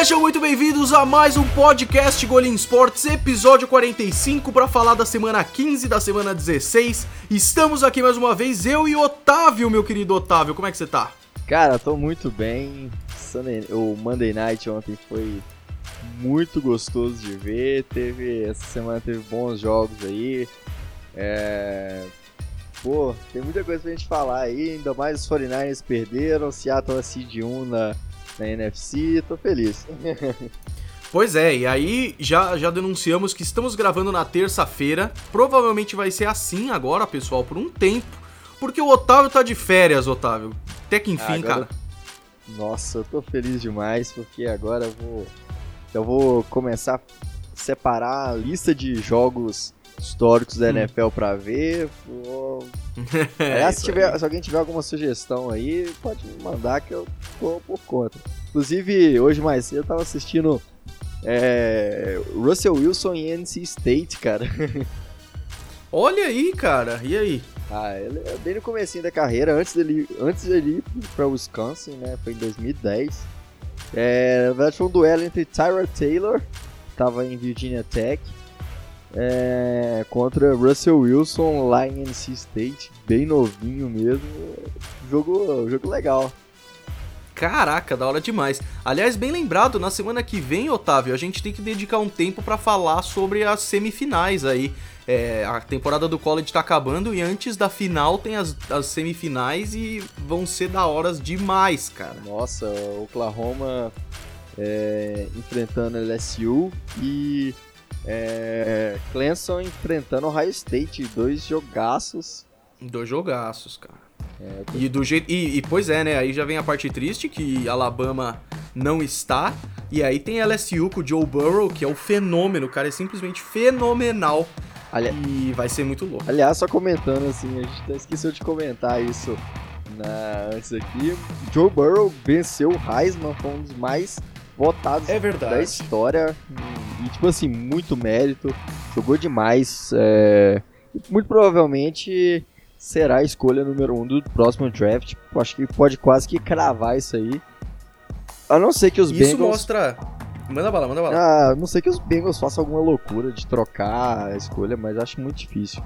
Sejam muito bem-vindos a mais um podcast Golim Sports, episódio 45, para falar da semana 15 da semana 16. Estamos aqui mais uma vez, eu e Otávio, meu querido Otávio. Como é que você tá? Cara, tô muito bem. O Monday Night ontem foi muito gostoso de ver. Teve essa semana teve bons jogos aí. É, pô, tem muita coisa pra gente falar aí. Ainda mais os 49ers perderam. Seattle é seed 1 na na NFC, tô feliz. Pois é, e aí já, já denunciamos que estamos gravando na terça-feira. Provavelmente vai ser assim agora, pessoal, por um tempo. Porque o Otávio tá de férias, Otávio. Até que enfim, agora... cara. Nossa, eu tô feliz demais, porque agora eu vou. Eu vou começar a separar a lista de jogos históricos da hum. NFL pra ver. É, se, tiver, se, alguém tiver alguma sugestão aí, pode me mandar que eu tô por conta. Inclusive, hoje mais cedo eu tava assistindo é, Russell Wilson e NC State, cara. Olha aí, cara. E aí? Ah, ele é bem no comecinho da carreira, antes dele, antes dele ir pra Wisconsin, né? Foi em 2010. É, na verdade foi um duelo entre Tyra Taylor, tava em Virginia Tech, é, contra Russell Wilson lá em NC State, bem novinho mesmo. Jogo, jogo legal. Caraca, da hora demais. Aliás, bem lembrado, na semana que vem, Otávio, a gente tem que dedicar um tempo para falar sobre as semifinais aí. É, a temporada do college tá acabando e antes da final tem as, as semifinais e vão ser da horas demais, cara. Nossa, Oklahoma é, enfrentando LSU e é, Clemson enfrentando Ohio State, dois jogaços. Dois jogaços, cara. É, tô... E do jeito. E, e, pois é, né? Aí já vem a parte triste que Alabama não está. E aí tem LSU com o Joe Burrow, que é o fenômeno, o cara é simplesmente fenomenal. Ali... E vai ser muito louco. Aliás, só comentando assim, a gente até esqueceu de comentar isso na... antes aqui. Joe Burrow venceu o Heisman, foi um dos mais votados é verdade. da história. E, tipo assim, muito mérito. Jogou demais. É... Muito provavelmente será a escolha número um do próximo draft. Acho que pode quase que cravar isso aí. A não ser que os isso Bengals... Isso mostra... Manda bala, manda bala. Ah, a não sei que os Bengals façam alguma loucura de trocar a escolha, mas acho muito difícil.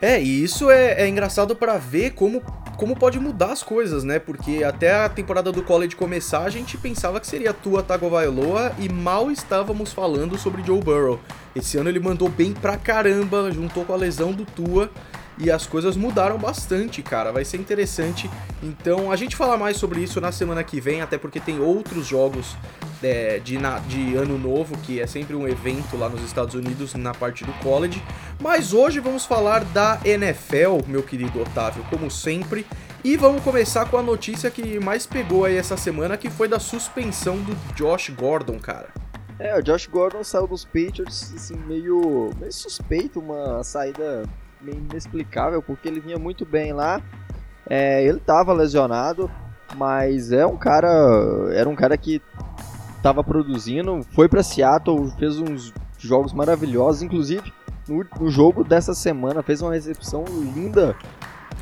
É, e isso é, é engraçado para ver como como pode mudar as coisas, né? Porque até a temporada do college começar, a gente pensava que seria Tua Tagovailoa e mal estávamos falando sobre Joe Burrow. Esse ano ele mandou bem pra caramba, juntou com a lesão do Tua e as coisas mudaram bastante, cara. Vai ser interessante. Então a gente fala mais sobre isso na semana que vem, até porque tem outros jogos é, de, na, de ano novo, que é sempre um evento lá nos Estados Unidos na parte do college. Mas hoje vamos falar da NFL, meu querido Otávio, como sempre. E vamos começar com a notícia que mais pegou aí essa semana, que foi da suspensão do Josh Gordon, cara. É, o Josh Gordon saiu dos Patriots, assim, meio, meio suspeito, uma saída meio inexplicável, porque ele vinha muito bem lá. É, ele estava lesionado, mas é um cara, era um cara que estava produzindo, foi para Seattle, fez uns jogos maravilhosos, inclusive no, no, jogo dessa semana fez uma recepção linda.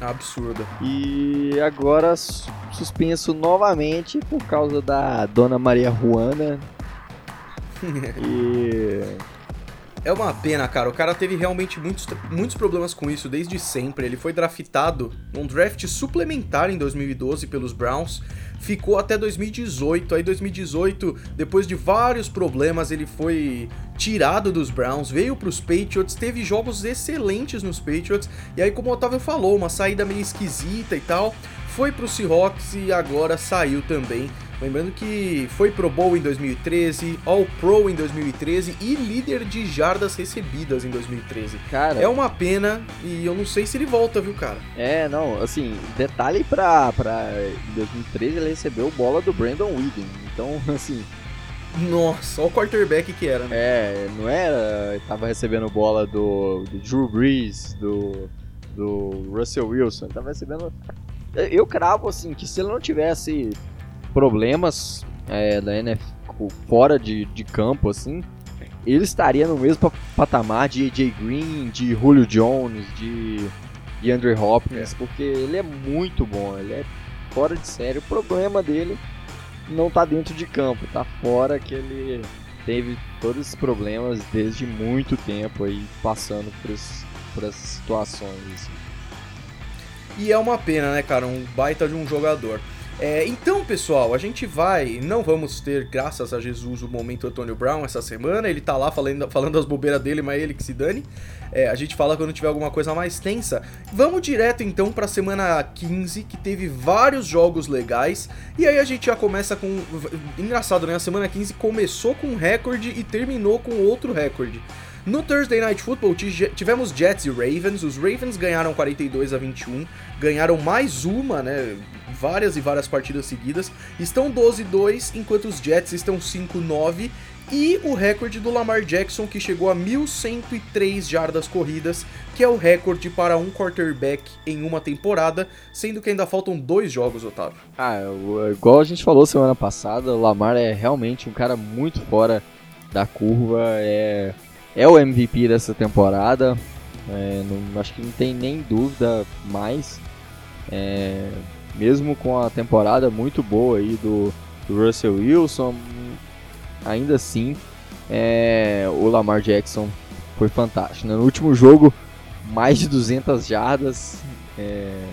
Absurda. E agora suspenso novamente por causa da Dona Maria Juana. e é uma pena, cara. O cara teve realmente muitos, muitos problemas com isso desde sempre. Ele foi draftado num draft suplementar em 2012 pelos Browns. Ficou até 2018. Aí 2018, depois de vários problemas, ele foi tirado dos Browns, veio para os Patriots, teve jogos excelentes nos Patriots. E aí, como o Otávio falou, uma saída meio esquisita e tal. Foi para o Seahawks e agora saiu também Lembrando que foi Pro Bowl em 2013, All Pro em 2013 e líder de jardas recebidas em 2013. Cara, é uma pena e eu não sei se ele volta, viu, cara? É, não, assim, detalhe pra, pra em 2013 ele recebeu bola do Brandon Whedon, então, assim... Nossa, olha o quarterback que era, né? É, não era, tava recebendo bola do, do Drew Brees, do, do Russell Wilson, tava recebendo... Eu cravo, assim, que se ele não tivesse problemas é, da NFL fora de, de campo, assim, ele estaria no mesmo patamar de AJ Green, de Julio Jones, de, de Andre Hopkins, é. porque ele é muito bom, ele é fora de série. O problema dele não tá dentro de campo, tá fora que ele teve todos esses problemas desde muito tempo aí, passando por, esse, por essas situações. Assim. E é uma pena, né, cara? Um baita de um jogador. É, então, pessoal, a gente vai. Não vamos ter, graças a Jesus, o momento Antônio Brown essa semana. Ele tá lá falando, falando as bobeiras dele, mas ele que se dane. É, a gente fala quando tiver alguma coisa mais tensa. Vamos direto então pra semana 15, que teve vários jogos legais. E aí a gente já começa com. Engraçado, né? A semana 15 começou com um recorde e terminou com outro recorde. No Thursday Night Football tivemos Jets e Ravens. Os Ravens ganharam 42 a 21, ganharam mais uma, né? Várias e várias partidas seguidas. Estão 12-2, enquanto os Jets estão 5-9. E o recorde do Lamar Jackson, que chegou a 1.103 jardas corridas, que é o recorde para um quarterback em uma temporada, sendo que ainda faltam dois jogos, Otávio. Ah, igual a gente falou semana passada, o Lamar é realmente um cara muito fora da curva, é é o MVP dessa temporada. É, não, acho que não tem nem dúvida mais. É, mesmo com a temporada muito boa aí do, do Russell Wilson, ainda assim é, o Lamar Jackson foi fantástico. Né? No último jogo, mais de 200 jardas. É,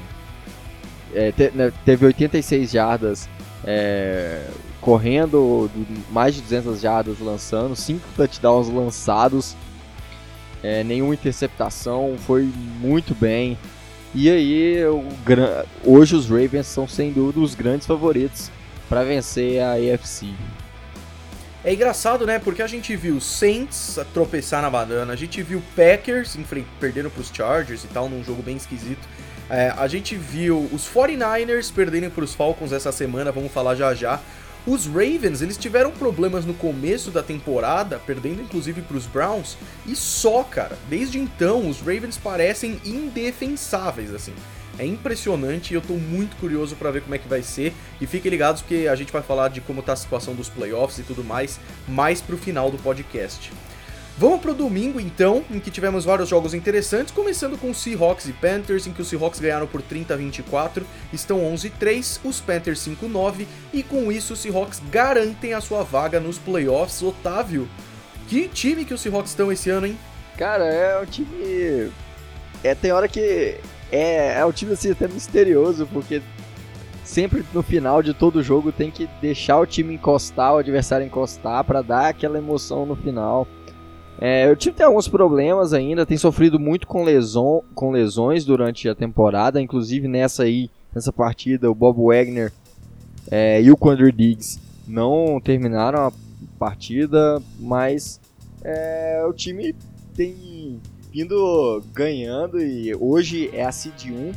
é, né, teve 86 jardas é, correndo mais de 200 jardas lançando, 5 touchdowns lançados, é, nenhuma interceptação, foi muito bem. E aí, o, hoje os Ravens são sem dúvida os grandes favoritos para vencer a AFC. É engraçado, né? Porque a gente viu Saints tropeçar na banana, a gente viu Packers perdendo para os Chargers e tal, num jogo bem esquisito. É, a gente viu os 49ers perderem para os Falcons essa semana, vamos falar já já. Os Ravens, eles tiveram problemas no começo da temporada, perdendo inclusive para os Browns, e só, cara. Desde então, os Ravens parecem indefensáveis, assim. É impressionante e eu tô muito curioso para ver como é que vai ser. E fiquem ligados que a gente vai falar de como tá a situação dos playoffs e tudo mais, mais pro final do podcast. Vamos pro domingo então, em que tivemos vários jogos interessantes, começando com Seahawks e Panthers, em que os Seahawks ganharam por 30 a 24, estão 11-3, os Panthers 5-9 e com isso os Seahawks garantem a sua vaga nos playoffs. Otávio, que time que os Seahawks estão esse ano, hein? Cara, é um time é tem hora que é, é um time assim até misterioso, porque sempre no final de todo jogo tem que deixar o time encostar, o adversário encostar para dar aquela emoção no final. É, o time tem alguns problemas ainda, tem sofrido muito com, leson, com lesões durante a temporada, inclusive nessa aí, nessa partida, o Bob Wagner é, e o Quandre Diggs não terminaram a partida, mas é, o time tem vindo ganhando e hoje é a seed 1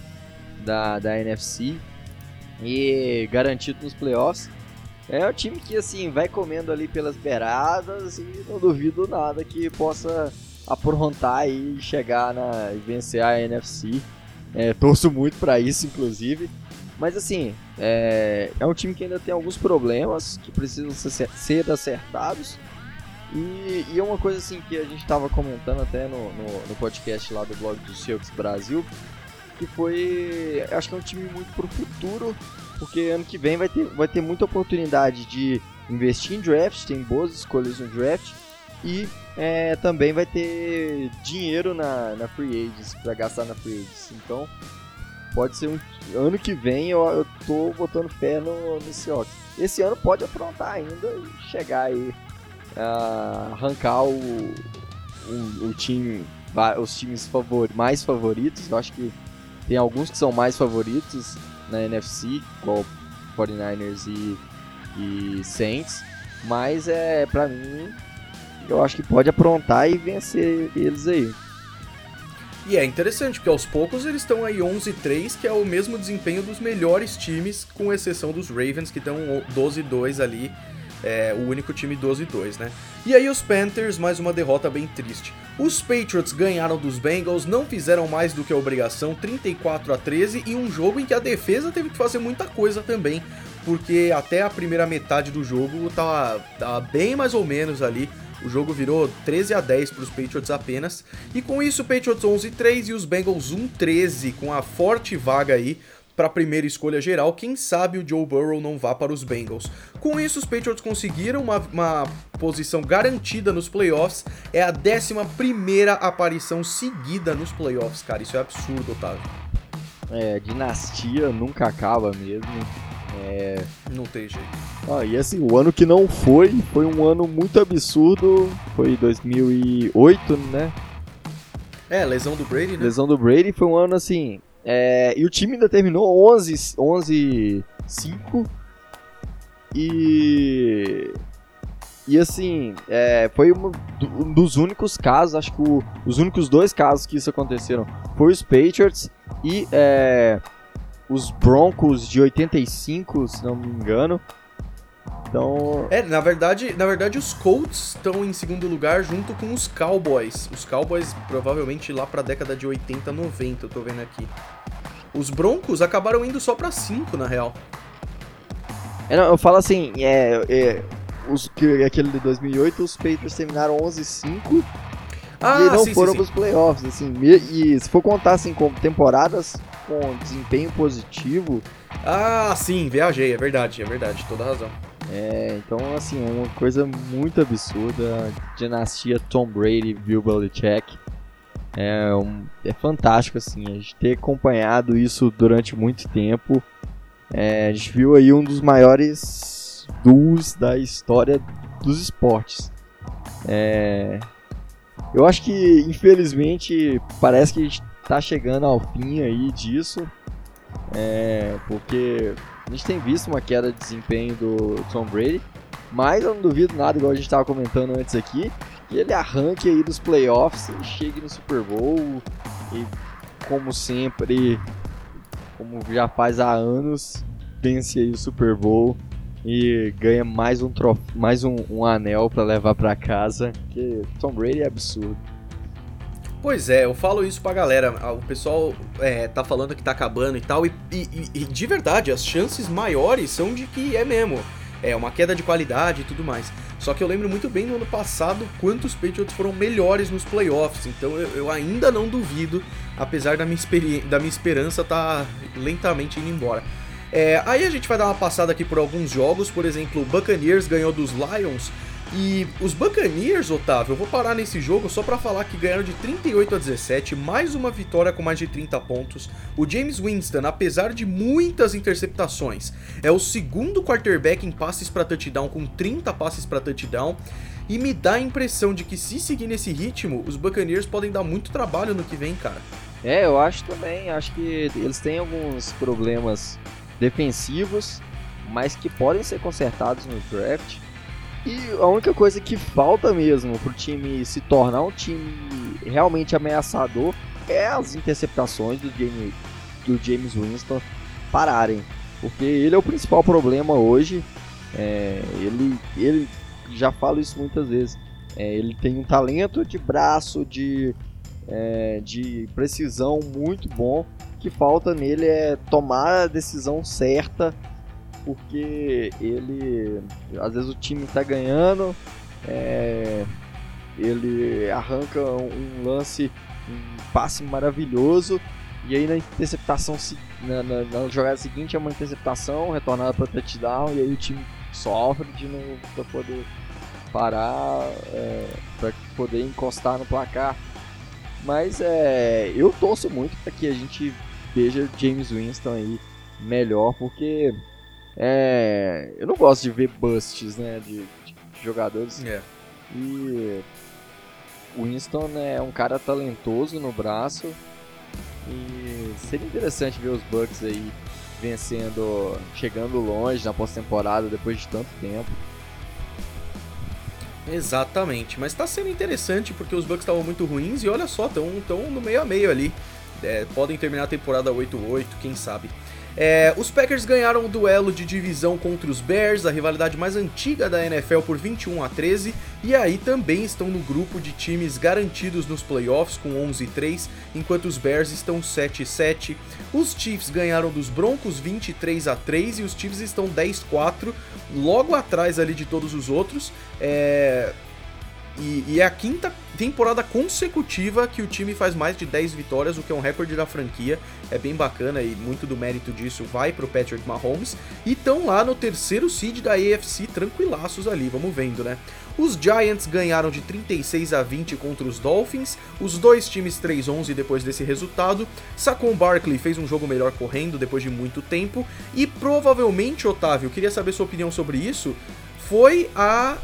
da, da NFC e garantido nos playoffs. É um time que, assim, vai comendo ali pelas beiradas e não duvido nada que possa aprontar e chegar na e vencer a NFC. É, torço muito para isso, inclusive. Mas assim, é, é, um time que ainda tem alguns problemas que precisam ser, ser acertados. E, e, é uma coisa assim que a gente estava comentando até no, no, no, podcast lá do blog do Seahawks Brasil, que foi, acho que é um time muito pro futuro porque ano que vem vai ter, vai ter muita oportunidade de investir em draft, tem boas escolhas no draft e é, também vai ter dinheiro na, na Free Agents para gastar na Free Agents. Então pode ser um ano que vem eu, eu tô botando fé no, no Seahawks. Esse ano pode aprontar ainda e chegar aí a arrancar o, o, o time, os times favor, mais favoritos. Eu acho que tem alguns que são mais favoritos na NFC, igual 49ers e, e Saints, mas é para mim eu acho que pode aprontar e vencer eles aí. E é interessante, porque aos poucos eles estão aí 11-3, que é o mesmo desempenho dos melhores times, com exceção dos Ravens, que estão 12-2 ali é, o único time 12-2, né? E aí os Panthers, mais uma derrota bem triste. Os Patriots ganharam dos Bengals, não fizeram mais do que a obrigação, 34 a 13, e um jogo em que a defesa teve que fazer muita coisa também, porque até a primeira metade do jogo tava, tava bem mais ou menos ali. O jogo virou 13 a 10 para os Patriots apenas. E com isso, Patriots 11 3 e os Bengals 1 13, com a forte vaga aí para a primeira escolha geral, quem sabe o Joe Burrow não vá para os Bengals. Com isso, os Patriots conseguiram uma, uma posição garantida nos playoffs, é a 11 aparição seguida nos playoffs, cara, isso é absurdo, Otávio. É, dinastia nunca acaba mesmo. É... Não tem jeito. Ah, e assim, o ano que não foi, foi um ano muito absurdo, foi 2008, né? É, lesão do Brady, né? Lesão do Brady foi um ano assim, é, e o time ainda terminou 11, 11 5 e e assim, é, foi um, um, dos únicos casos, acho que o, os únicos dois casos que isso aconteceram foi os Patriots e é, os Broncos de 85, se não me engano. Então... É, na verdade, na verdade os Colts estão em segundo lugar junto com os Cowboys. Os Cowboys provavelmente lá para a década de 80, 90, eu tô vendo aqui. Os Broncos acabaram indo só para 5, na real. É, não, eu falo assim, é, é os, que, aquele de 2008, os Patriots terminaram 11-5 ah, e não sim, foram sim, pros playoffs, assim, e, e se for contar assim como temporadas com desempenho positivo... Ah, sim, viajei, é verdade, é verdade, toda razão. É, então assim, é uma coisa muito absurda, dinastia Tom Brady, Bill Belichick, é, um, é fantástico, assim, a gente ter acompanhado isso durante muito tempo. É, a gente viu aí um dos maiores duos da história dos esportes. É, eu acho que, infelizmente, parece que a gente tá chegando ao fim aí disso. É, porque a gente tem visto uma queda de desempenho do Tom Brady. Mas eu não duvido nada, igual a gente estava comentando antes aqui, que ele arranque aí dos playoffs e chegue no Super Bowl e, como sempre, como já faz há anos, vence aí o Super Bowl e ganha mais um trof mais um, um anel para levar para casa, que Tom Brady é absurdo. Pois é, eu falo isso pra galera. O pessoal é, tá falando que tá acabando e tal, e, e, e de verdade, as chances maiores são de que é mesmo. É uma queda de qualidade e tudo mais. Só que eu lembro muito bem no ano passado quantos Patriots foram melhores nos playoffs. Então eu, eu ainda não duvido, apesar da minha, da minha esperança tá lentamente indo embora. É, aí a gente vai dar uma passada aqui por alguns jogos. Por exemplo, o Buccaneers ganhou dos Lions e os Buccaneers, Otávio, eu vou parar nesse jogo só para falar que ganharam de 38 a 17, mais uma vitória com mais de 30 pontos. O James Winston, apesar de muitas interceptações, é o segundo quarterback em passes para touchdown com 30 passes para touchdown. E me dá a impressão de que se seguir nesse ritmo, os Buccaneers podem dar muito trabalho no que vem, cara. É, eu acho também. Acho que eles têm alguns problemas defensivos, mas que podem ser consertados no draft. E a única coisa que falta mesmo pro time se tornar um time realmente ameaçador é as interceptações do James, do James Winston pararem. Porque ele é o principal problema hoje. É, ele, ele já falo isso muitas vezes. É, ele tem um talento de braço, de, é, de precisão muito bom. O que falta nele é tomar a decisão certa porque ele às vezes o time está ganhando, é, ele arranca um lance, um passe maravilhoso e aí na interceptação na, na, na jogada seguinte é uma interceptação retornada para touchdown e aí o time sofre de novo para poder parar, é, para poder encostar no placar. Mas é, eu torço muito para que a gente veja James Winston aí melhor, porque é, eu não gosto de ver busts, né, de, de jogadores. É. E o Winston é um cara talentoso no braço e seria interessante ver os Bucks aí vencendo, chegando longe na pós-temporada depois de tanto tempo. Exatamente, mas tá sendo interessante porque os Bucks estavam muito ruins e olha só, estão no meio a meio ali. É, podem terminar a temporada 8-8, quem sabe. É, os Packers ganharam o duelo de divisão contra os Bears, a rivalidade mais antiga da NFL por 21 a 13, e aí também estão no grupo de times garantidos nos playoffs com 11 3, enquanto os Bears estão 7 7. Os Chiefs ganharam dos Broncos 23 a 3 e os Chiefs estão 10 4, logo atrás ali de todos os outros. É... e, e, é a quinta temporada consecutiva que o time faz mais de 10 vitórias, o que é um recorde da franquia. É bem bacana e muito do mérito disso vai pro Patrick Mahomes. E estão lá no terceiro seed da AFC, tranquilaços ali, vamos vendo, né? Os Giants ganharam de 36 a 20 contra os Dolphins, os dois times 3-11 depois desse resultado. Saquon Barkley fez um jogo melhor correndo depois de muito tempo e provavelmente, Otávio, queria saber sua opinião sobre isso, foi a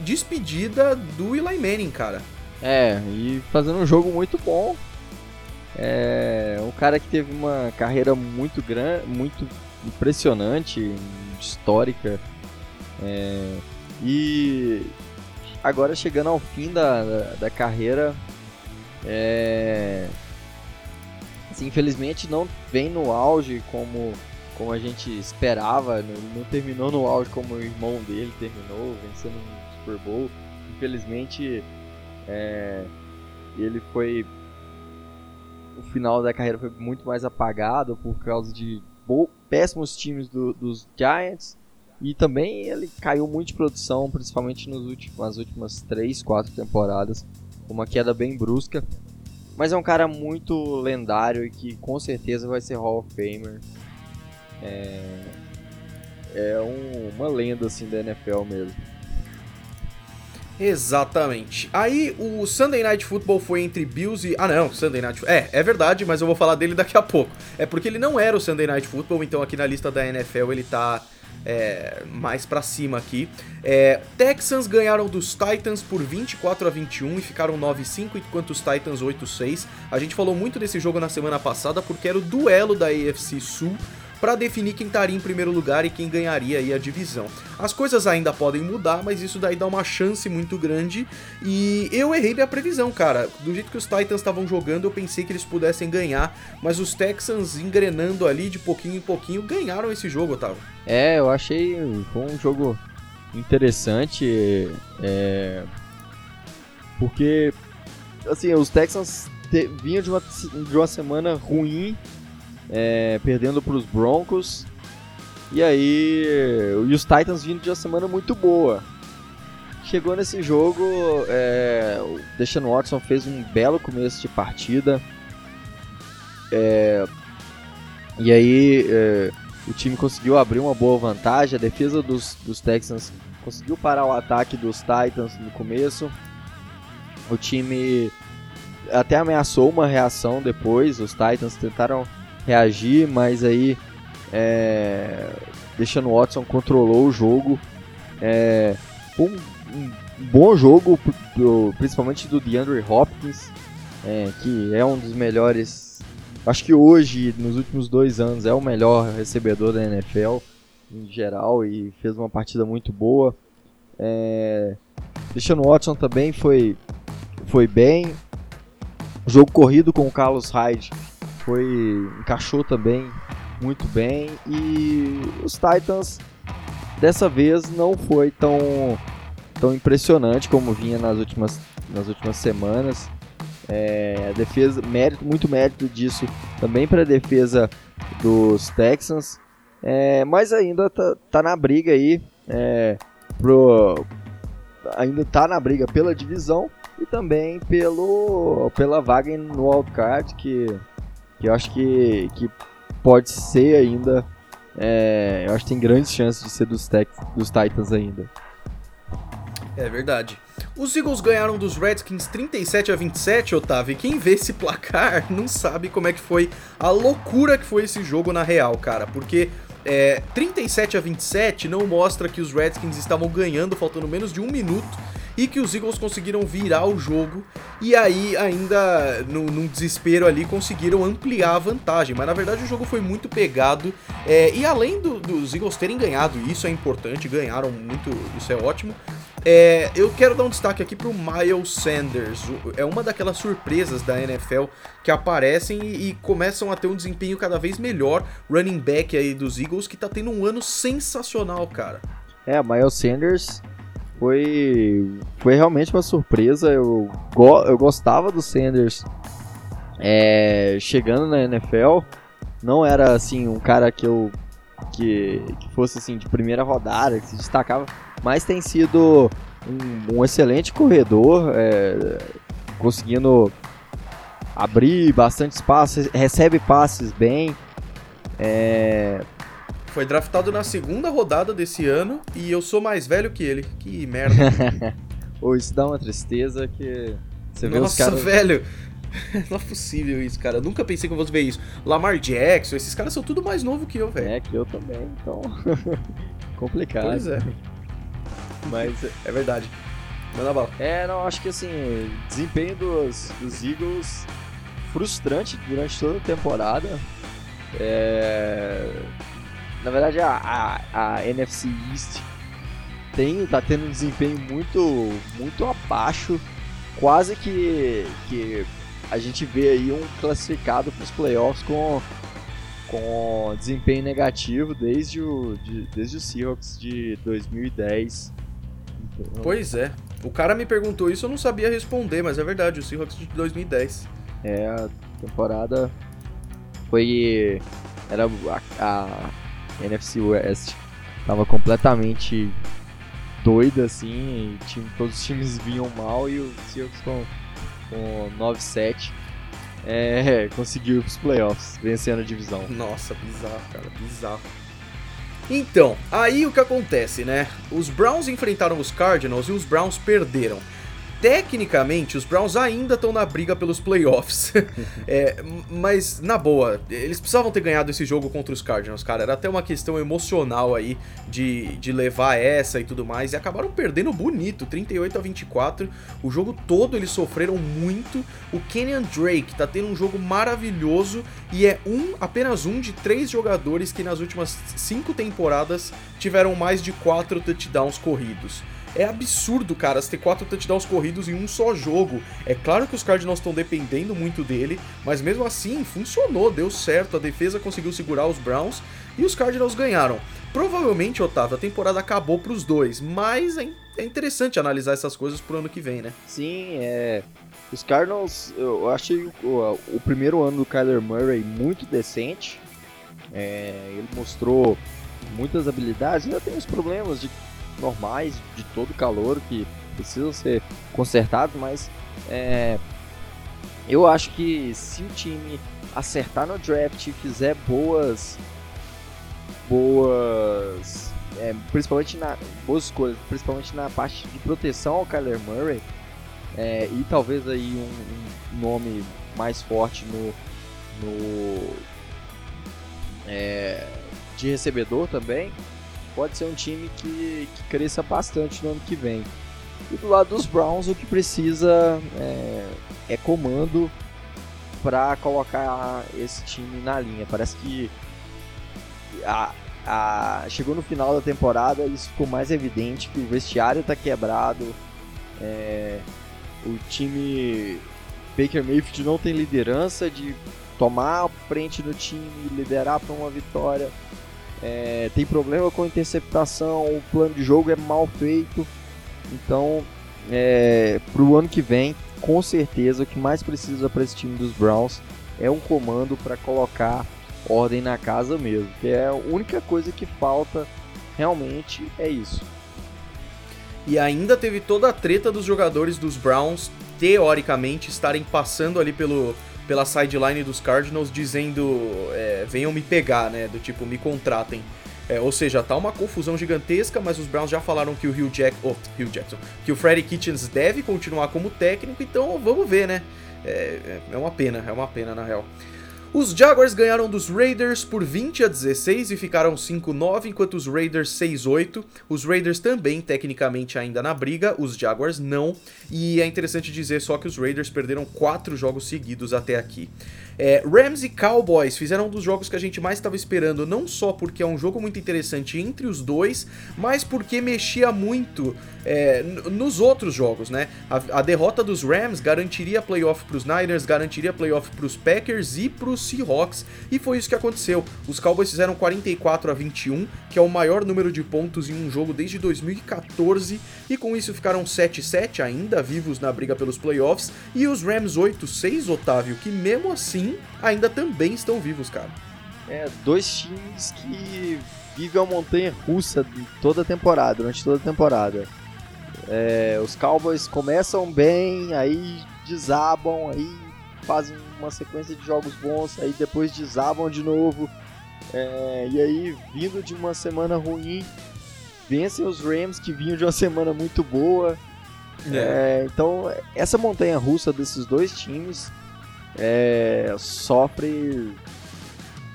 despedida do Eli Manning, cara. É, e fazendo um jogo muito bom. É um cara que teve uma carreira muito grande, muito impressionante, histórica. É, e agora chegando ao fim da, da, da carreira, é, assim, infelizmente não vem no auge como, como a gente esperava, não, não, terminou no auge como o irmão dele terminou, vencendo um Super Bowl. Infelizmente, é, ele foi. O final da carreira foi muito mais apagado por causa de péssimos times do, dos Giants e também ele caiu muito de produção, principalmente nos últimos, nas últimas 3, 4 temporadas. Uma queda bem brusca. Mas é um cara muito lendário e que com certeza vai ser Hall of Famer. É, é um, uma lenda assim da NFL mesmo. Exatamente. Aí o Sunday Night Football foi entre Bills e. Ah, não, Sunday Night É, é verdade, mas eu vou falar dele daqui a pouco. É porque ele não era o Sunday Night Football, então aqui na lista da NFL ele tá é, mais para cima aqui. É, Texans ganharam dos Titans por 24 a 21 e ficaram 9-5, enquanto os Titans 8-6. A gente falou muito desse jogo na semana passada porque era o duelo da AFC Sul para definir quem estaria em primeiro lugar e quem ganharia aí a divisão. As coisas ainda podem mudar, mas isso daí dá uma chance muito grande e eu errei minha previsão, cara. Do jeito que os Titans estavam jogando, eu pensei que eles pudessem ganhar, mas os Texans engrenando ali de pouquinho em pouquinho ganharam esse jogo, Otávio. É, eu achei um jogo interessante, é, porque assim os Texans te, vinham de uma, de uma semana ruim é, perdendo para os Broncos. E aí, e os Titans vindo de uma semana muito boa. Chegou nesse jogo, é, o Deshaun Watson fez um belo começo de partida. É, e aí, é, o time conseguiu abrir uma boa vantagem. A defesa dos, dos Texans conseguiu parar o ataque dos Titans no começo. O time até ameaçou uma reação depois. Os Titans tentaram reagir, mas aí é, deixando Watson controlou o jogo. É, um, um, bom jogo, principalmente do DeAndre Hopkins, é, que é um dos melhores. Acho que hoje, nos últimos dois anos, é o melhor recebedor da NFL em geral e fez uma partida muito boa. É, deixando Watson também foi, foi bem. Jogo corrido com o Carlos Hyde foi encaixou também muito bem e os Titans dessa vez não foi tão tão impressionante como vinha nas últimas nas últimas semanas. É, defesa, mérito, muito mérito disso também para a defesa dos Texans, é, mas ainda tá, tá, na briga aí, é, pro, ainda tá na briga pela divisão e também pelo, pela vaga no wildcard que que eu acho que, que pode ser ainda. É, eu acho que tem grandes chances de ser dos, tech, dos Titans ainda. É verdade. Os Eagles ganharam dos Redskins 37 a 27, Otávio. E quem vê esse placar não sabe como é que foi a loucura que foi esse jogo na real, cara. Porque é, 37 a 27 não mostra que os Redskins estavam ganhando faltando menos de um minuto e que os Eagles conseguiram virar o jogo e aí ainda no, num desespero ali conseguiram ampliar a vantagem, mas na verdade o jogo foi muito pegado é, e além do, dos Eagles terem ganhado, isso é importante, ganharam muito, isso é ótimo. É, eu quero dar um destaque aqui pro Miles Sanders. É uma daquelas surpresas da NFL que aparecem e, e, começam a ter um desempenho cada vez melhor. Running back aí dos Eagles que tá tendo um ano sensacional, cara. É, Miles Sanders foi, foi realmente uma surpresa. Eu, go, eu gostava do Sanders é, chegando na NFL. Não era assim um cara que eu que, que fosse assim de primeira rodada, que se destacava, mas tem sido um, um excelente corredor, é, conseguindo abrir bastante espaço, recebe passes bem. É... Foi draftado na segunda rodada desse ano e eu sou mais velho que ele. Que merda. Ou isso dá uma tristeza que você vê Nossa, os caras. velho! Não é possível isso, cara. Eu nunca pensei que eu fosse ver isso. Lamar Jackson, esses caras são tudo mais novo que eu, velho. É, que eu também, então. complicado. Pois é. Mas é verdade. Manda bala. É, não, acho que assim, desempenho dos, dos Eagles frustrante durante toda a temporada. É... Na verdade, a, a, a NFC East tem, tá tendo um desempenho muito, muito abaixo. Quase que, que a gente vê aí um classificado para os playoffs com, com desempenho negativo desde o, de, desde o Seahawks de 2010. Pois é. O cara me perguntou isso, eu não sabia responder, mas é verdade, o Seahawks de 2010. É, a temporada foi. Era a, a NFC West tava completamente doida assim, time, todos os times vinham mal e o Seahawks com, com 9-7 é, conseguiu ir pros playoffs, vencendo a divisão. Nossa, bizarro, cara, bizarro. Então, aí o que acontece, né? Os Browns enfrentaram os Cardinals e os Browns perderam tecnicamente, os Browns ainda estão na briga pelos playoffs. é, mas, na boa, eles precisavam ter ganhado esse jogo contra os Cardinals, cara. Era até uma questão emocional aí de, de levar essa e tudo mais. E acabaram perdendo bonito, 38 a 24. O jogo todo eles sofreram muito. O Kenyan Drake tá tendo um jogo maravilhoso e é um, apenas um de três jogadores que nas últimas cinco temporadas tiveram mais de quatro touchdowns corridos. É absurdo, cara, ter quatro touchdowns corridos em um só jogo. É claro que os Cardinals estão dependendo muito dele, mas mesmo assim funcionou, deu certo. A defesa conseguiu segurar os Browns e os Cardinals ganharam. Provavelmente, Otávio, a temporada acabou para os dois, mas é, é interessante analisar essas coisas pro ano que vem, né? Sim, é. Os Cardinals, eu achei o, o primeiro ano do Kyler Murray muito decente. É, ele mostrou muitas habilidades, ainda tem os problemas de normais de todo calor que precisam ser consertados, mas é, eu acho que se o time acertar no draft e fizer boas boas é, principalmente na boas escolhas, principalmente na parte de proteção ao Kyler Murray é, e talvez aí um, um, nome mais forte no, no é, de recebedor também pode ser um time que, que cresça bastante no ano que vem. E do lado dos Browns, o que precisa é, é comando para colocar esse time na linha. Parece que a, a, chegou no final da temporada, isso ficou mais evidente que o vestiário está quebrado, é, o time Baker Mayfield não tem liderança de tomar frente do time, liderar para uma vitória é, tem problema com interceptação, o plano de jogo é mal feito. Então, é, para o ano que vem, com certeza, o que mais precisa para esse time dos Browns é um comando para colocar ordem na casa mesmo. Que é a única coisa que falta realmente é isso. E ainda teve toda a treta dos jogadores dos Browns, teoricamente, estarem passando ali pelo, pela sideline dos Cardinals dizendo é, venham me pegar, né? Do tipo, me contratem. É, ou seja, tá uma confusão gigantesca, mas os Browns já falaram que o Hugh, Jack, oh, Hugh Jackson, que o Freddie Kitchens deve continuar como técnico, então vamos ver, né? É, é uma pena, é uma pena na real. Os Jaguars ganharam dos Raiders por 20 a 16 e ficaram 5-9, enquanto os Raiders 6-8. Os Raiders também, tecnicamente, ainda na briga, os Jaguars não. E é interessante dizer só que os Raiders perderam 4 jogos seguidos até aqui. É, Rams e Cowboys fizeram um dos jogos que a gente mais estava esperando, não só porque é um jogo muito interessante entre os dois, mas porque mexia muito é, nos outros jogos, né? A, a, derrota dos Rams garantiria playoff para os Niners, garantiria playoff para os Packers e para os Seahawks, e foi isso que aconteceu. Os Cowboys fizeram 44 a 21, que é o maior número de pontos em um jogo desde 2014, e com isso ficaram 7-7 ainda vivos na briga pelos playoffs, e os Rams 8-6, Otávio, que mesmo assim assim, ainda também estão vivos, cara. É, dois times que vivem a montanha russa toda a temporada, durante toda a temporada. É, os Cowboys começam bem, aí desabam, aí fazem uma sequência de jogos bons, aí depois desabam de novo. É, e aí, vindo de uma semana ruim, vencem os Rams que vinham de uma semana muito boa. É. É, então, essa montanha russa desses dois times é, sofre.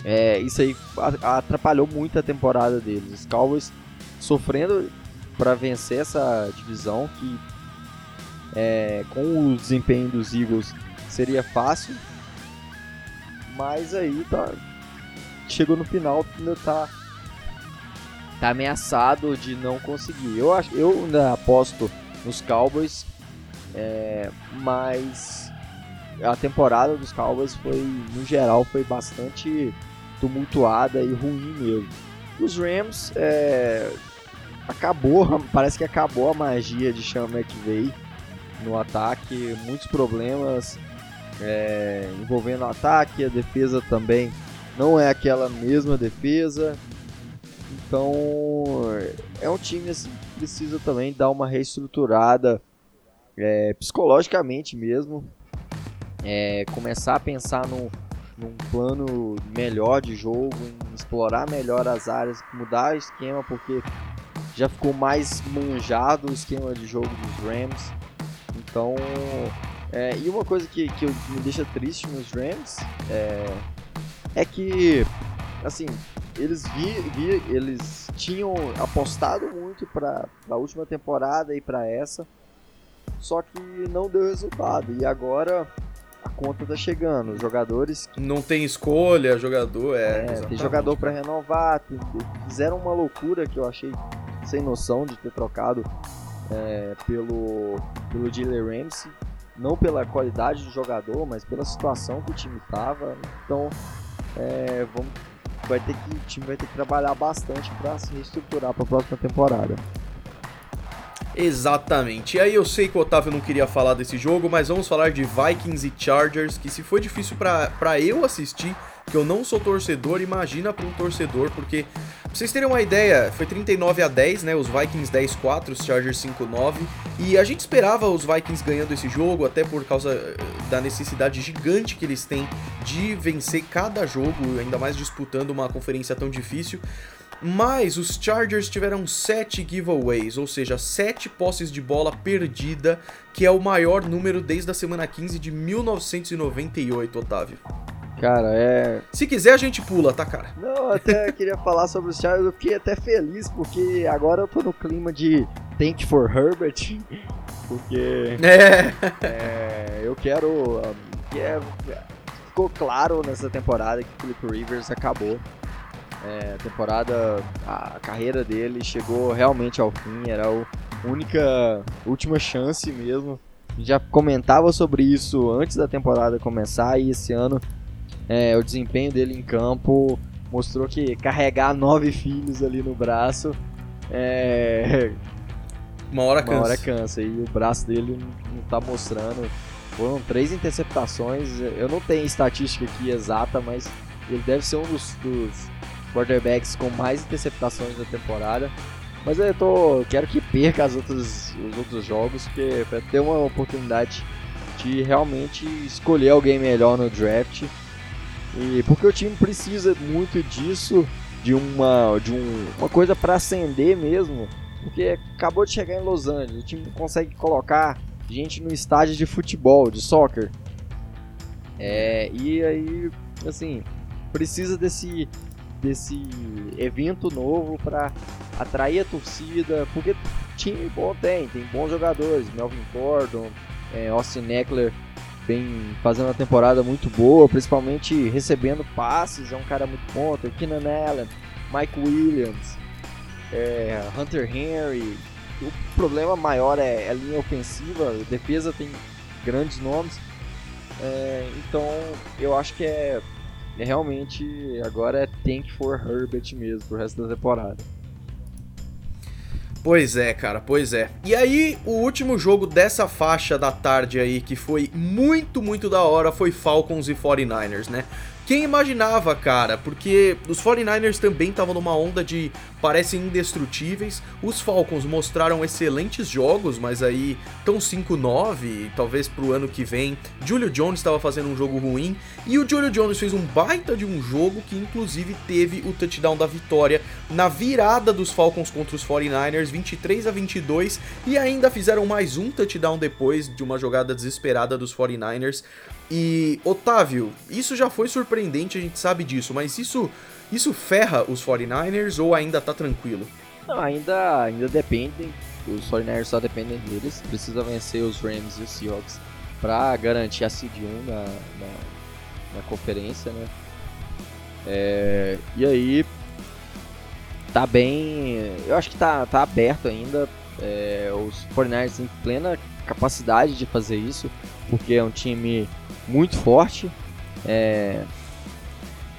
É, isso aí atrapalhou muito a temporada deles. Os Cowboys sofrendo para vencer essa divisão que é, com o desempenho dos Eagles seria fácil, mas aí tá chegou no final ainda tá tá ameaçado de não conseguir. Eu acho, eu ainda aposto nos Cowboys, é, mas a temporada dos Cowboys foi no geral foi bastante tumultuada e ruim mesmo. Os Rams é, acabou, parece que acabou a magia de Sean McVay no ataque, muitos problemas é, envolvendo o ataque, a defesa também não é aquela mesma defesa. Então é um time assim, que precisa também dar uma reestruturada é, psicologicamente mesmo. É, começar a pensar num, num plano melhor de jogo, em explorar melhor as áreas, mudar o esquema, porque já ficou mais manjado o esquema de jogo dos Rams. Então, é, e uma coisa que, que me deixa triste nos Rams é, é que, assim, eles vi, vi, eles tinham apostado muito para a última temporada e para essa, só que não deu resultado. E agora a conta tá chegando. Os jogadores. Não tem escolha, jogador, é. é tem jogador para renovar. Fizeram uma loucura que eu achei sem noção de ter trocado é, pelo, pelo Jalen Ramsey. Não pela qualidade do jogador, mas pela situação que o time tava. Então, é, vamos, vai ter que, o time vai ter que trabalhar bastante para se reestruturar para a próxima temporada. Exatamente. E aí eu sei que o Otávio não queria falar desse jogo, mas vamos falar de Vikings e Chargers, que se foi difícil para eu assistir, que eu não sou torcedor, imagina para um torcedor, porque pra vocês terem uma ideia, foi 39 a 10, né? Os Vikings 10-4, os Chargers 5-9, e a gente esperava os Vikings ganhando esse jogo, até por causa eh, da necessidade gigante que eles têm de vencer cada jogo, ainda mais disputando uma conferência tão difícil. Mas os Chargers tiveram 7 giveaways, ou seja, 7 posses de bola perdida, que é o maior número desde a semana 15 de 1998, Otávio. Cara, é. Se quiser, a gente pula, tá, cara? Não, até queria falar sobre os Chargers, eu fiquei até feliz, porque agora eu tô no clima de Thank for Herbert, porque. É! é eu quero. Que é, ficou claro nessa temporada que o Philip Rivers acabou. É, a temporada, a carreira dele chegou realmente ao fim, era a única, última chance mesmo. Já comentava sobre isso antes da temporada começar e esse ano é, o desempenho dele em campo mostrou que carregar nove filhos ali no braço é. Uma hora cansa. Uma hora cansa. E o braço dele não tá mostrando. Foram três interceptações. Eu não tenho estatística aqui exata, mas ele deve ser um dos, dos quarterbacks com mais interceptações da temporada. Mas eu tô, quero que perca as outras, os outros jogos, porque para ter uma oportunidade de realmente escolher alguém melhor no draft e porque o time precisa muito disso, de uma, de um, uma coisa para acender mesmo. Porque acabou de chegar em Los Angeles, o time consegue colocar gente no estádio de futebol, de soccer. É, e aí, assim, precisa desse, desse evento novo para atrair a torcida, porque time bom tem, tem bons jogadores, Melvin Gordon, é, Austin Eckler vem fazendo uma temporada muito boa, principalmente recebendo passes, é um cara muito bom. Tem Keenan Allen, Mike Williams, é, Hunter Henry. O problema maior é a linha ofensiva, a defesa tem grandes nomes. É, então eu acho que é, é, realmente agora é tank for Herbert mesmo pro resto da temporada. Pois é, cara, pois é. E aí, o último jogo dessa faixa da tarde aí, que foi muito, muito da hora, foi Falcons e 49ers, né? Quem imaginava, cara? Porque os 49ers também estavam numa onda de parecem indestrutíveis. Os Falcons mostraram excelentes jogos, mas aí estão 5-9, talvez pro ano que vem. Julio Jones estava fazendo um jogo ruim e o Julio Jones fez um baita de um jogo que inclusive teve o touchdown da vitória na virada dos Falcons contra os 49ers, 23 a 22, e ainda fizeram mais um touchdown depois de uma jogada desesperada dos 49ers. E, Otávio, isso já foi surpreendente, a gente sabe disso, mas isso, isso ferra os 49ers ou ainda tá tranquilo? Não, ainda, ainda dependem. Os 49ers só dependem deles. Precisa vencer os Rams e os Seahawks para garantir a seed 1 na, na, na conferência, né? É, e aí tá bem. Eu acho que tá, tá aberto ainda. É, os 49ers têm plena capacidade de fazer isso, porque é um time muito forte. É...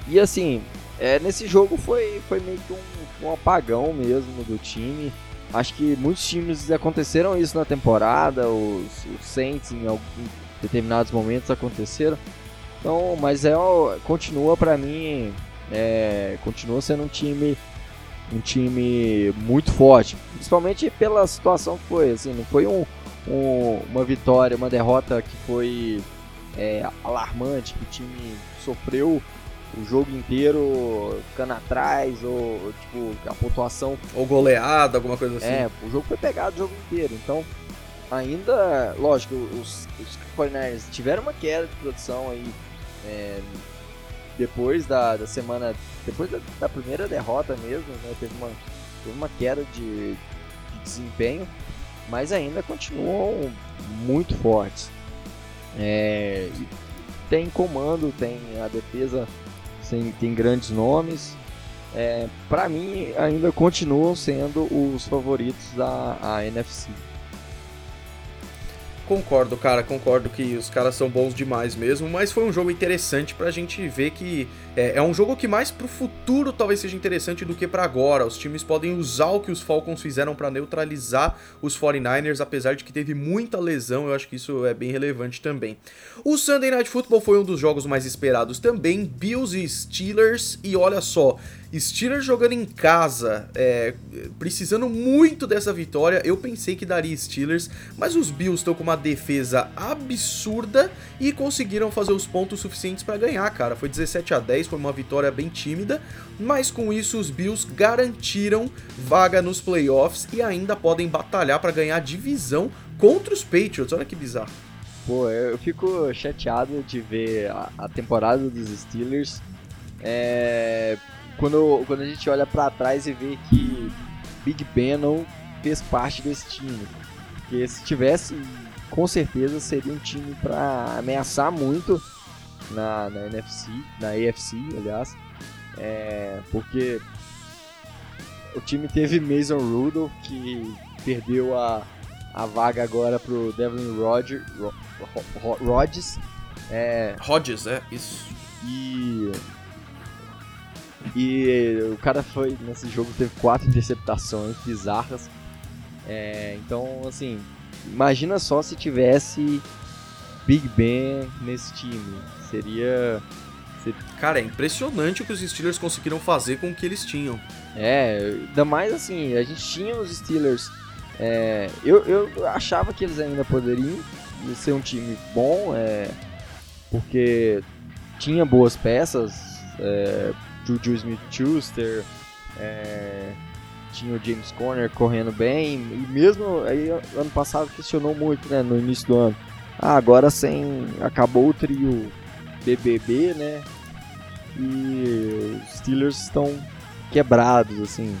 E assim, é, nesse jogo foi, foi meio que um, um apagão mesmo do time. Acho que muitos times aconteceram isso na temporada, os, os Saints em, algum, em determinados momentos aconteceram. Então, mas é continua para mim, é, continua sendo um time um time muito forte, principalmente pela situação que foi, assim, não foi um, um uma vitória, uma derrota que foi é, alarmante, que o time sofreu o jogo inteiro ficando atrás, ou tipo, a pontuação. Ou goleada, alguma coisa assim. É, o jogo foi pegado o jogo inteiro. Então, ainda, lógico, os, os 49 tiveram uma queda de produção aí é, depois da, da semana. Depois da, da, primeira derrota mesmo, né? Teve uma, teve uma queda de, de desempenho, mas ainda continuam muito fortes. É, tem comando, tem a defesa, tem, tem grandes nomes. É, para mim, ainda continuam sendo os favoritos da NFC. Concordo, cara, concordo que os caras são bons demais mesmo, mas foi um jogo interessante pra gente ver que é, é um jogo que mais pro futuro talvez seja interessante do que para agora. Os times podem usar o que os Falcons fizeram para neutralizar os 49ers, apesar de que teve muita lesão, eu acho que isso é bem relevante também. O Sunday Night Football foi um dos jogos mais esperados também, Bills e Steelers, e olha só, Steelers jogando em casa, é, precisando muito dessa vitória. Eu pensei que daria Steelers, mas os Bills estão com uma defesa absurda e conseguiram fazer os pontos suficientes para ganhar, cara. Foi 17 a 10, foi uma vitória bem tímida, mas com isso os Bills garantiram vaga nos playoffs e ainda podem batalhar para ganhar divisão contra os Patriots. Olha que bizarro. Pô, eu fico chateado de ver a temporada dos Steelers. É, quando, quando a gente olha para trás e vê que Big Ben não fez parte desse time. Porque se tivesse, com certeza seria um time para ameaçar muito na, na NFC, na AFC, aliás. É, porque o time teve Mason Rudolph, que perdeu a, a vaga agora pro Devlin Roger, Rodgers. É, Rodgers, é, isso. E e o cara foi, nesse jogo, teve quatro interceptações bizarras. É, então, assim, imagina só se tivesse Big Ben nesse time. Seria. Cara, é impressionante o que os Steelers conseguiram fazer com o que eles tinham. É, ainda mais assim, a gente tinha os Steelers. É, eu, eu achava que eles ainda poderiam ser um time bom, é, porque tinha boas peças. É, Juju Smith-Schuster, é, tinha o James Conner correndo bem, e mesmo aí ano passado questionou muito, né, no início do ano. Ah, agora sem acabou o trio BBB, né? E os Steelers estão quebrados assim.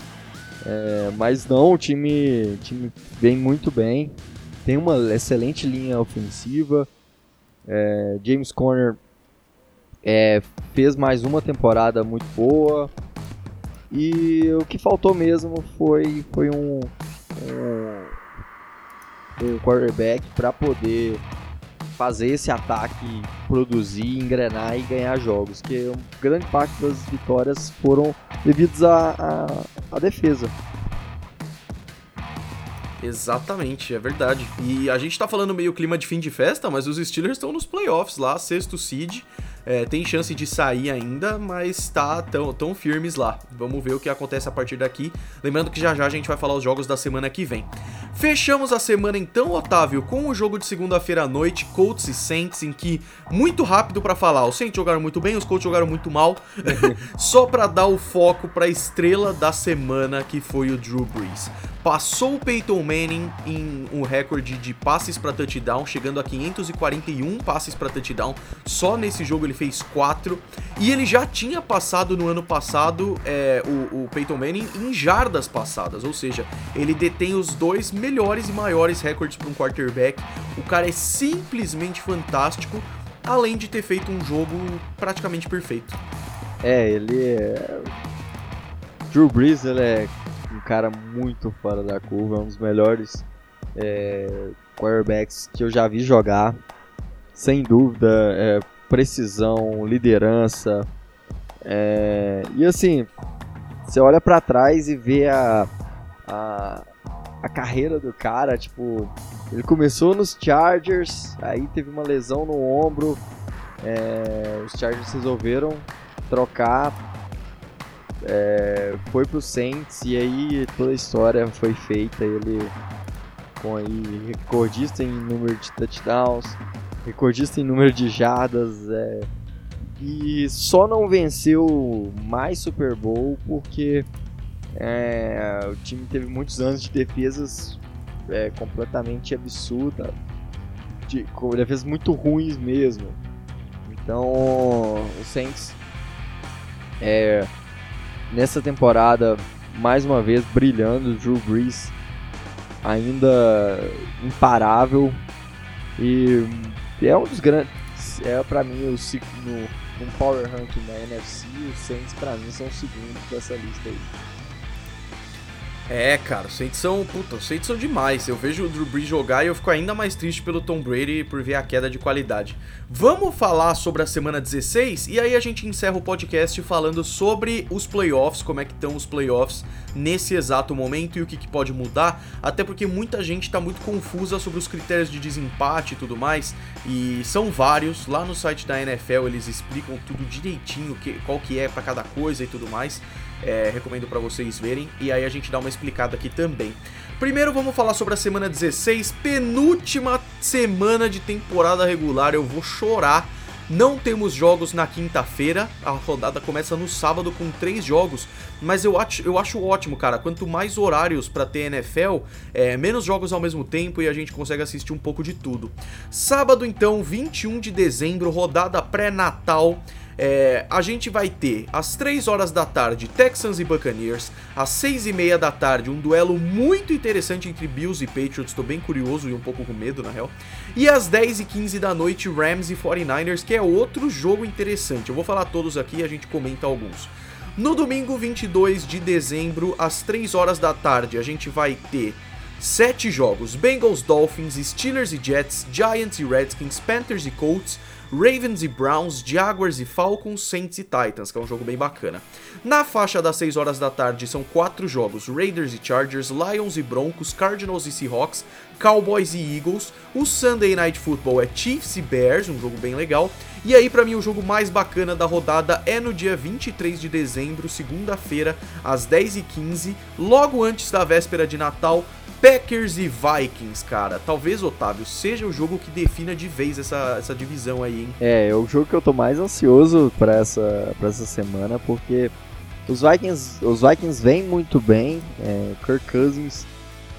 É, mas não, o time, time vem muito bem. Tem uma excelente linha ofensiva. É, James Conner é, fez mais uma temporada muito boa. E o que faltou mesmo foi, foi um, um, um quarterback para poder fazer esse ataque, produzir, engrenar e ganhar jogos. Que grande parte das vitórias foram devidas à, à, à defesa. Exatamente, é verdade. E a gente tá falando meio clima de fim de festa, mas os Steelers estão nos playoffs lá, sexto seed. É, tem chance de sair ainda, mas tá tão, tão firmes lá. Vamos ver o que acontece a partir daqui. Lembrando que já já a gente vai falar os jogos da semana que vem. Fechamos a semana então, Otávio, com o jogo de segunda-feira à noite, Colts e Saints, em que, muito rápido para falar, os Saints jogaram muito bem, os Colts jogaram muito mal, só para dar o foco para a estrela da semana, que foi o Drew Brees passou o Peyton Manning em um recorde de passes para touchdown, chegando a 541 passes para touchdown. Só nesse jogo ele fez 4. E ele já tinha passado no ano passado é, o, o Peyton Manning em jardas passadas, ou seja, ele detém os dois melhores e maiores recordes para um quarterback. O cara é simplesmente fantástico, além de ter feito um jogo praticamente perfeito. É, ele é. Drew Brees, ele é cara muito fora da curva, é um dos melhores é, quarterbacks que eu já vi jogar. Sem dúvida, é, precisão, liderança. É, e assim, você olha para trás e vê a, a, a carreira do cara, tipo, ele começou nos Chargers, aí teve uma lesão no ombro, é, os Chargers resolveram trocar é, foi pro Saints e aí toda a história foi feita. Ele com aí recordista em número de touchdowns, recordista em número de jardas, é, e só não venceu mais Super Bowl porque é, o time teve muitos anos de defesas é, completamente absurda, de, com defesas muito ruins mesmo. Então o Saints é, nessa temporada, mais uma vez brilhando, Drew Brees ainda imparável e é um dos grandes, é para mim o no, no power ranking da NFC, os Saints para mim são o segundo dessa lista aí. É, cara, os Saints são. Puta, os Saints são demais. Eu vejo o Drew Brees jogar e eu fico ainda mais triste pelo Tom Brady por ver a queda de qualidade. Vamos falar sobre a semana 16 e aí a gente encerra o podcast falando sobre os playoffs, como é que estão os playoffs nesse exato momento e o que, que pode mudar. Até porque muita gente está muito confusa sobre os critérios de desempate e tudo mais. E são vários. Lá no site da NFL eles explicam tudo direitinho, que, qual que é para cada coisa e tudo mais. É, recomendo para vocês verem e aí a gente dá uma explicada aqui também. Primeiro vamos falar sobre a semana 16, penúltima semana de temporada regular. Eu vou chorar. Não temos jogos na quinta-feira, a rodada começa no sábado com três jogos, mas eu acho, eu acho ótimo, cara. Quanto mais horários para ter NFL, é, menos jogos ao mesmo tempo e a gente consegue assistir um pouco de tudo. Sábado, então, 21 de dezembro, rodada pré-natal. É, a gente vai ter às 3 horas da tarde Texans e Buccaneers, às 6 e meia da tarde um duelo muito interessante entre Bills e Patriots, tô bem curioso e um pouco com medo na real, e às 10 e 15 da noite Rams e 49ers, que é outro jogo interessante. Eu vou falar todos aqui e a gente comenta alguns. No domingo 22 de dezembro, às 3 horas da tarde, a gente vai ter sete jogos: Bengals, Dolphins, Steelers e Jets, Giants e Redskins, Panthers e Colts, Ravens e Browns, Jaguars e Falcons, Saints e Titans, que é um jogo bem bacana. Na faixa das 6 horas da tarde são quatro jogos: Raiders e Chargers, Lions e Broncos, Cardinals e Seahawks, Cowboys e Eagles. O Sunday Night Football é Chiefs e Bears, um jogo bem legal. E aí, para mim, o jogo mais bacana da rodada é no dia 23 de dezembro, segunda-feira, às 10h15, logo antes da véspera de Natal, Packers e Vikings, cara. Talvez, Otávio, seja o jogo que defina de vez essa, essa divisão aí, hein? É, é o jogo que eu tô mais ansioso para essa, pra essa semana, porque os Vikings, os Vikings vêm muito bem. É, Kirk Cousins,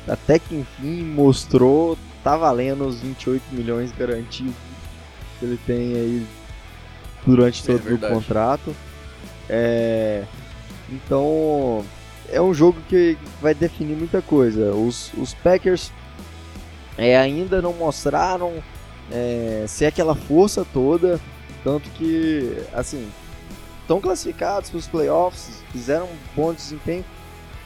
até que enfim, mostrou, tá valendo os 28 milhões garantidos que ele tem aí durante todo é o contrato. É, então, é um jogo que vai definir muita coisa. Os, os Packers é, ainda não mostraram é, ser aquela força toda, tanto que, assim, estão classificados para os playoffs, fizeram um bom desempenho,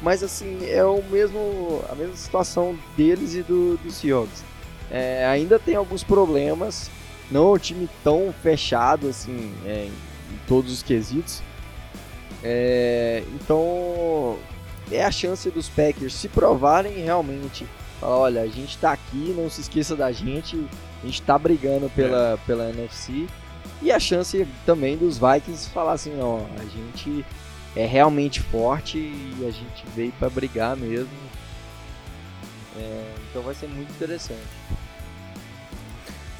mas assim é o mesmo a mesma situação deles e do, do Seahawks. É, ainda tem alguns problemas, não é um time tão fechado assim é, em todos os quesitos. É, então é a chance dos Packers se provarem realmente Falar, olha, a gente tá aqui, não se esqueça da gente, a gente tá brigando pela, é. pela NFC. E a chance também dos Vikings falar assim, ó, a gente é realmente forte e a gente veio para brigar mesmo. É, então vai ser muito interessante.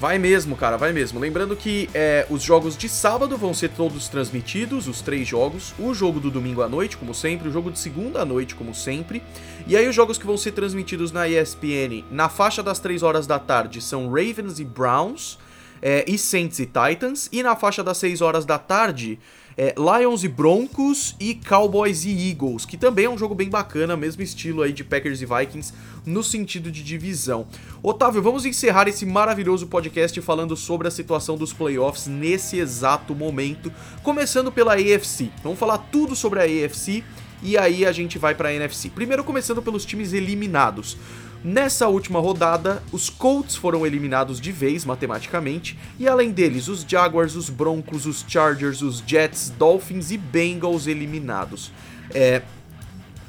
Vai mesmo, cara, vai mesmo. Lembrando que é, os jogos de sábado vão ser todos transmitidos, os três jogos. O jogo do domingo à noite, como sempre. O jogo de segunda à noite, como sempre. E aí, os jogos que vão ser transmitidos na ESPN na faixa das 3 horas da tarde são Ravens e Browns, é, e Saints e Titans. E na faixa das 6 horas da tarde é, Lions e Broncos e Cowboys e Eagles, que também é um jogo bem bacana, mesmo estilo aí de Packers e Vikings no sentido de divisão. Otávio, vamos encerrar esse maravilhoso podcast falando sobre a situação dos playoffs nesse exato momento, começando pela AFC. Vamos falar tudo sobre a AFC e aí a gente vai para a NFC. Primeiro começando pelos times eliminados. Nessa última rodada, os Colts foram eliminados de vez matematicamente, e além deles, os Jaguars, os Broncos, os Chargers, os Jets, Dolphins e Bengals eliminados. É,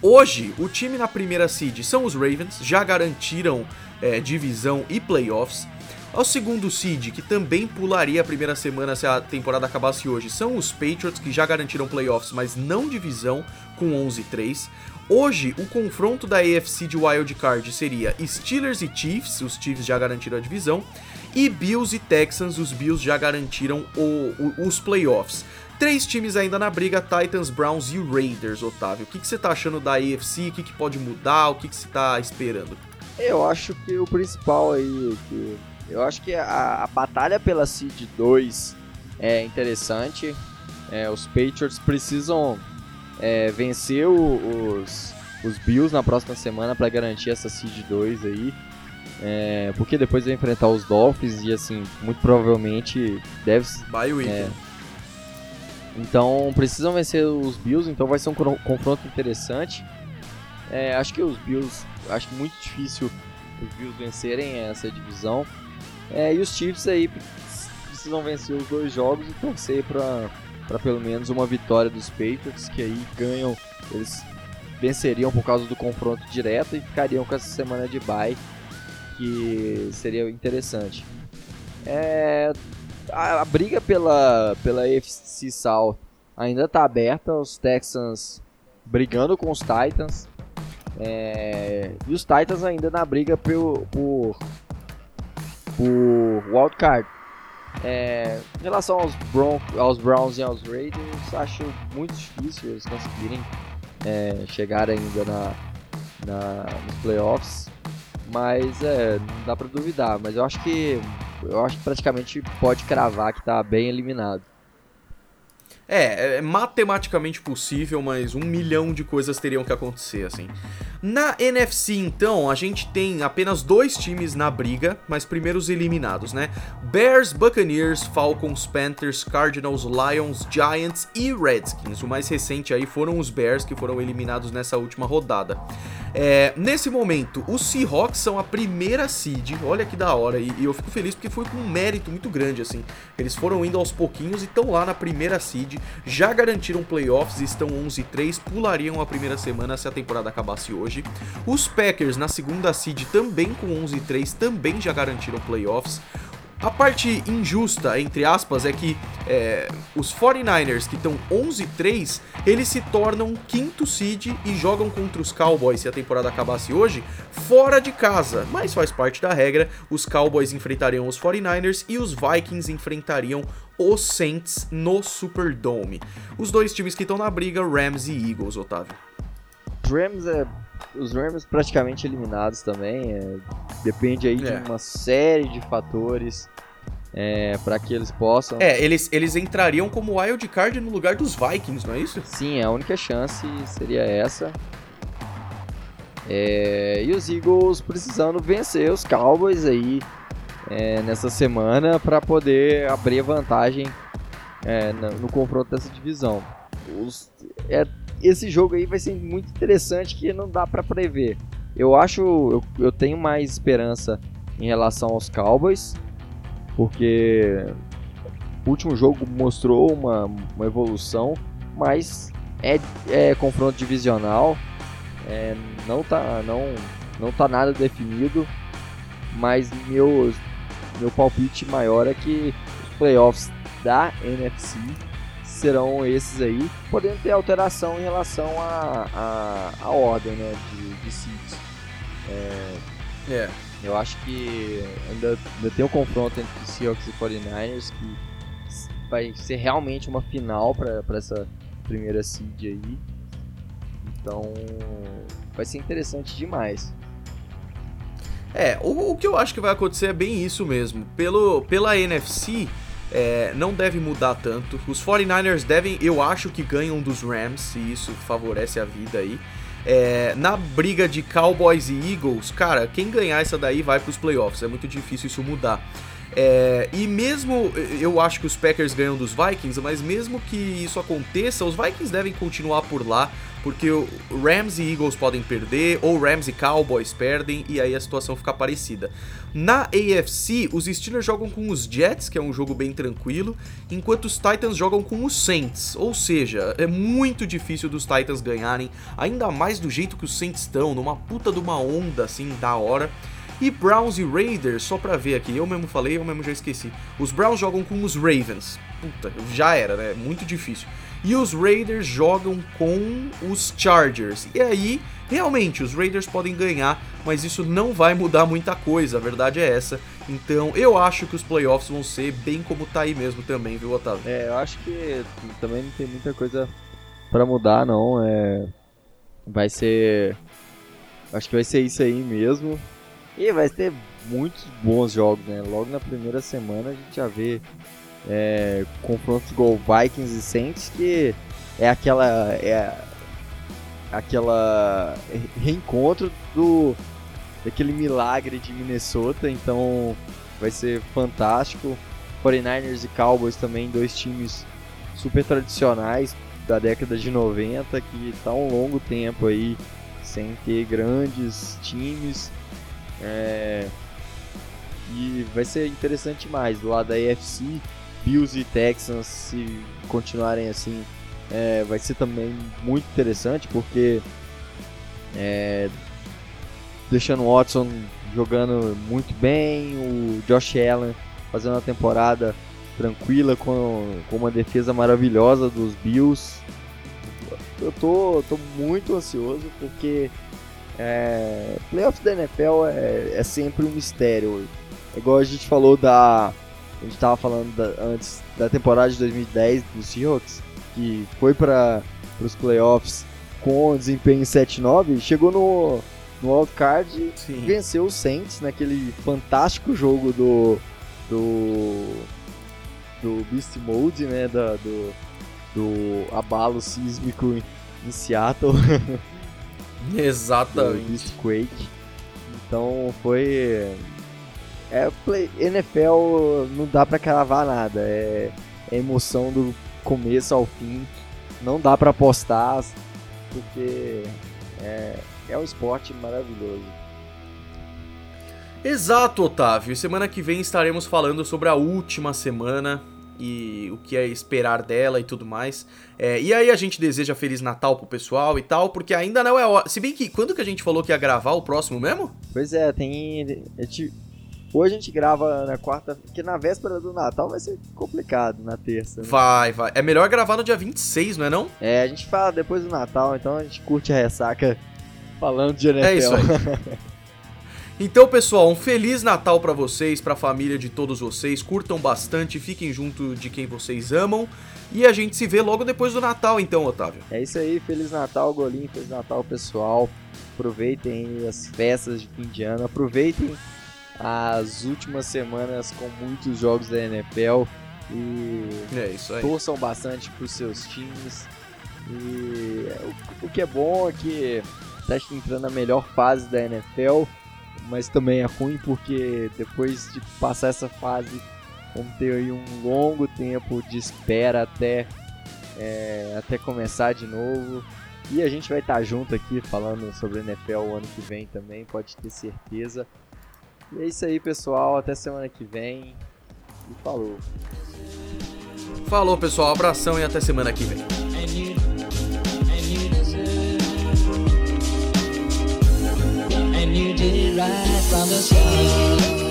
hoje, o time na primeira seed são os Ravens, já garantiram é, divisão e playoffs. Ao segundo seed, que também pularia a primeira semana se a temporada acabasse hoje, são os Patriots, que já garantiram playoffs, mas não divisão, com 11-3. Hoje, o confronto da AFC de Wild Card seria Steelers e Chiefs, os Chiefs já garantiram a divisão, e Bills e Texans, os Bills já garantiram o, o, os playoffs. Três times ainda na briga, Titans, Browns e Raiders, Otávio. O que, que você tá achando da AFC? O que, que pode mudar? O que, que você tá esperando? Eu acho que o principal aí, que eu acho que a, a batalha pela Seed 2 é interessante. É, os Patriots precisam é, vencer o, os, os Bills na próxima semana para garantir essa Seed 2 aí. É, porque depois vai enfrentar os Dolphins e assim, muito provavelmente deve Bye week. É, então precisam vencer os Bills, então vai ser um confronto interessante. É, acho que os Bills, acho muito difícil os Bills vencerem essa divisão. É, e os Chiefs aí precisam vencer os dois jogos e torcer para para pelo menos uma vitória dos Patriots, que aí ganham, eles venceriam por causa do confronto direto e ficariam com essa semana de bye, que seria interessante. É, a, a, briga pela, pela AFC South ainda está aberta, os Texans brigando com os Titans, é, e os Titans ainda na briga por, por, por wildcard. É, em relação aos, Bron aos Browns e aos Raiders, acho muito difícil eles conseguirem é, chegar ainda na, na, nos playoffs. Mas é, não dá pra duvidar. Mas eu acho que eu acho que praticamente pode cravar que tá bem eliminado. É, é matematicamente possível, mas um milhão de coisas teriam que acontecer, assim. Na NFC, então, a gente tem apenas dois times na briga, mas primeiros eliminados, né? Bears, Buccaneers, Falcons, Panthers, Cardinals, Lions, Giants e Redskins. O mais recente aí foram os Bears que foram eliminados nessa última rodada. É, nesse momento, os Seahawks são a primeira seed, olha que da hora, e, e eu fico feliz porque foi com um mérito muito grande, assim. Eles foram indo aos pouquinhos e estão lá na primeira seed, já garantiram playoffs, estão 11-3, pulariam a primeira semana se a temporada acabasse hoje hoje. Os Packers na segunda seed também com 11 e 3 também já garantiram playoffs. A parte injusta, entre aspas, é que é, os 49ers, que estão 11-3, eles se tornam quinto seed e jogam contra os Cowboys, se a temporada acabasse hoje, fora de casa. Mas faz parte da regra, os Cowboys enfrentariam os 49ers e os Vikings enfrentariam os Saints no Superdome. Os dois times que estão na briga, Rams e Eagles, Otávio. Rams é os Rams praticamente eliminados também. É, depende aí é. de uma série de fatores é, para que eles possam. É, eles, eles entrariam como wild card no lugar dos Vikings, não é isso? Sim, a única chance seria essa. É, e os Eagles precisando vencer os Cowboys aí é, nessa semana para poder abrir vantagem é, no, no confronto dessa divisão. Os, é esse jogo aí vai ser muito interessante que não dá para prever. Eu acho, eu, eu tenho mais esperança em relação aos Cowboys, porque o último jogo mostrou uma, uma evolução, mas é, é confronto divisional, é, não tá, não não tá nada definido, mas meu, meu palpite maior é que os playoffs da NFC serão esses aí, podendo ter alteração em relação à a, a, a, ordem né, de, de seeds. É, é. Eu acho que ainda, ainda tem um confronto entre Seahawks e 49ers que vai ser realmente uma final para essa primeira seed aí. Então vai ser interessante demais. É, o, o, que eu acho que vai acontecer é bem isso mesmo. Pelo, pela NFC, é, não deve mudar tanto. Os 49ers devem, eu acho que ganham dos Rams, e isso favorece a vida aí. É, na briga de Cowboys e Eagles, cara, quem ganhar essa daí vai para os playoffs. É muito difícil isso mudar. É, e mesmo eu acho que os Packers ganham dos Vikings, mas mesmo que isso aconteça, os Vikings devem continuar por lá, porque o Rams e Eagles podem perder, ou Rams e Cowboys perdem, e aí a situação fica parecida. Na AFC, os Steelers jogam com os Jets, que é um jogo bem tranquilo, enquanto os Titans jogam com os Saints. Ou seja, é muito difícil dos Titans ganharem, ainda mais do jeito que os Saints estão, numa puta de uma onda assim da hora. E Browns e Raiders, só pra ver aqui, eu mesmo falei, eu mesmo já esqueci. Os Browns jogam com os Ravens. Puta, já era, né? Muito difícil. E os Raiders jogam com os Chargers. E aí, realmente, os Raiders podem ganhar, mas isso não vai mudar muita coisa, a verdade é essa. Então, eu acho que os playoffs vão ser bem como tá aí mesmo também, viu, Otávio? É, eu acho que também não tem muita coisa para mudar, não. É... Vai ser. Acho que vai ser isso aí mesmo. E vai ter muitos bons jogos, né? Logo na primeira semana a gente já vê é, confrontos igual Vikings e Saints, que é aquela. É aquela reencontro do daquele milagre de Minnesota, então vai ser fantástico. 49ers e Cowboys também, dois times super tradicionais da década de 90 que está um longo tempo aí sem ter grandes times é... E vai ser interessante mais. Do lado da AFC, Bills e Texans, se continuarem assim, é... vai ser também muito interessante, porque é... deixando o Watson jogando muito bem, o Josh Allen fazendo uma temporada tranquila com, com uma defesa maravilhosa dos Bills. Eu tô, tô muito ansioso porque é, playoffs da NFL é, é, sempre um mistério. Igual a gente falou da. A gente tava falando da, antes da temporada de 2010 do Seahawks, que foi para os playoffs com desempenho 7-9, chegou no, no wildcard e venceu o Saints naquele fantástico jogo do. do. do Beast Mode, né? Da, do, do abalo sísmico em, em Seattle. Exatamente. Quake. Então foi. É, play, NFL não dá pra cravar nada. É, é emoção do começo ao fim. Não dá pra apostar, porque é, é um esporte maravilhoso. Exato, Otávio. Semana que vem estaremos falando sobre a última semana e o que é esperar dela e tudo mais. É, e aí a gente deseja Feliz Natal pro pessoal e tal, porque ainda não é hora. Se bem que quando que a gente falou que ia gravar o próximo mesmo? Pois é, tem. A gente... Hoje a gente grava na quarta, porque na véspera do Natal vai ser complicado na terça. Né? Vai, vai. É melhor gravar no dia 26, não é não? É, a gente fala depois do Natal, então a gente curte a ressaca falando de NFL. É isso aí. Então, pessoal, um feliz Natal para vocês, para a família de todos vocês. Curtam bastante, fiquem junto de quem vocês amam. E a gente se vê logo depois do Natal, então, Otávio. É isso aí, feliz Natal, Golinho, feliz Natal, pessoal. Aproveitem as festas de fim de ano, aproveitem as últimas semanas com muitos jogos da NFL e é isso aí. torçam bastante para os seus times. E o, o que é bom é que está entrando na melhor fase da NFL mas também é ruim porque depois de passar essa fase, vamos ter aí um longo tempo de espera até, é, até começar de novo. E a gente vai estar junto aqui falando sobre NFL o ano que vem também, pode ter certeza. E é isso aí, pessoal. Até semana que vem. E falou. Falou, pessoal. Abração e até semana que vem. And you right from the start.